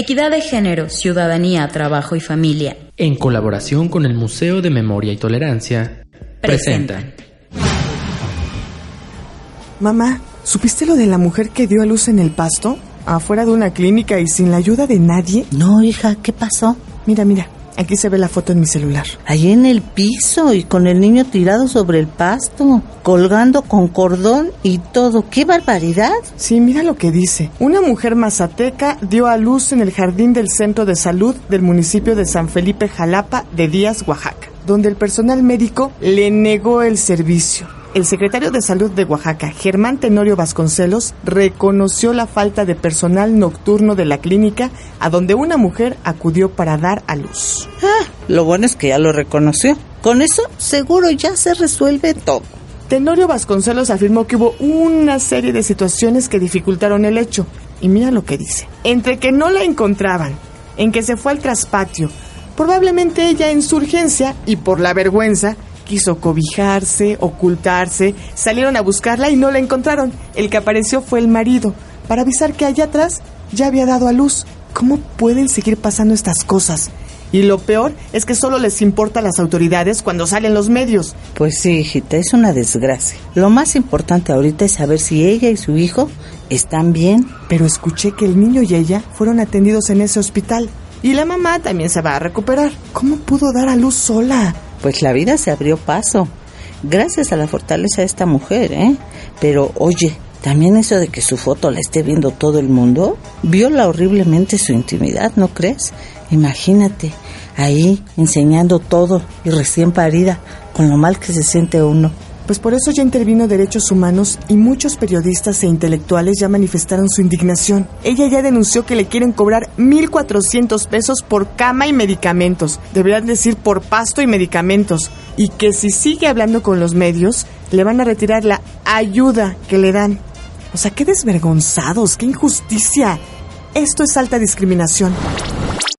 Equidad de Género, Ciudadanía, Trabajo y Familia, en colaboración con el Museo de Memoria y Tolerancia, presentan. Mamá, ¿supiste lo de la mujer que dio a luz en el pasto? Afuera de una clínica y sin la ayuda de nadie. No, hija, ¿qué pasó? Mira, mira, aquí se ve la foto en mi celular. Allí en el piso y con el niño tirado sobre el pasto, colgando con cordón y todo. ¡Qué barbaridad! Sí, mira lo que dice. Una mujer mazateca dio a luz en el jardín del centro de salud del municipio de San Felipe Jalapa de Díaz, Oaxaca, donde el personal médico le negó el servicio. El secretario de Salud de Oaxaca, Germán Tenorio Vasconcelos, reconoció la falta de personal nocturno de la clínica a donde una mujer acudió para dar a luz. Ah, lo bueno es que ya lo reconoció. Con eso seguro ya se resuelve todo. Tenorio Vasconcelos afirmó que hubo una serie de situaciones que dificultaron el hecho. Y mira lo que dice. Entre que no la encontraban, en que se fue al traspatio, probablemente ella en su urgencia y por la vergüenza quiso cobijarse, ocultarse, salieron a buscarla y no la encontraron. El que apareció fue el marido, para avisar que allá atrás ya había dado a luz. ¿Cómo pueden seguir pasando estas cosas? Y lo peor es que solo les importa a las autoridades cuando salen los medios. Pues sí, hijita, es una desgracia. Lo más importante ahorita es saber si ella y su hijo están bien. Pero escuché que el niño y ella fueron atendidos en ese hospital. Y la mamá también se va a recuperar. ¿Cómo pudo dar a luz sola? Pues la vida se abrió paso, gracias a la fortaleza de esta mujer, ¿eh? Pero oye, también eso de que su foto la esté viendo todo el mundo, viola horriblemente su intimidad, ¿no crees? Imagínate, ahí enseñando todo y recién parida, con lo mal que se siente uno. Pues por eso ya intervino Derechos Humanos y muchos periodistas e intelectuales ya manifestaron su indignación. Ella ya denunció que le quieren cobrar 1.400 pesos por cama y medicamentos. Deberían decir por pasto y medicamentos. Y que si sigue hablando con los medios, le van a retirar la ayuda que le dan. O sea, qué desvergonzados, qué injusticia. Esto es alta discriminación.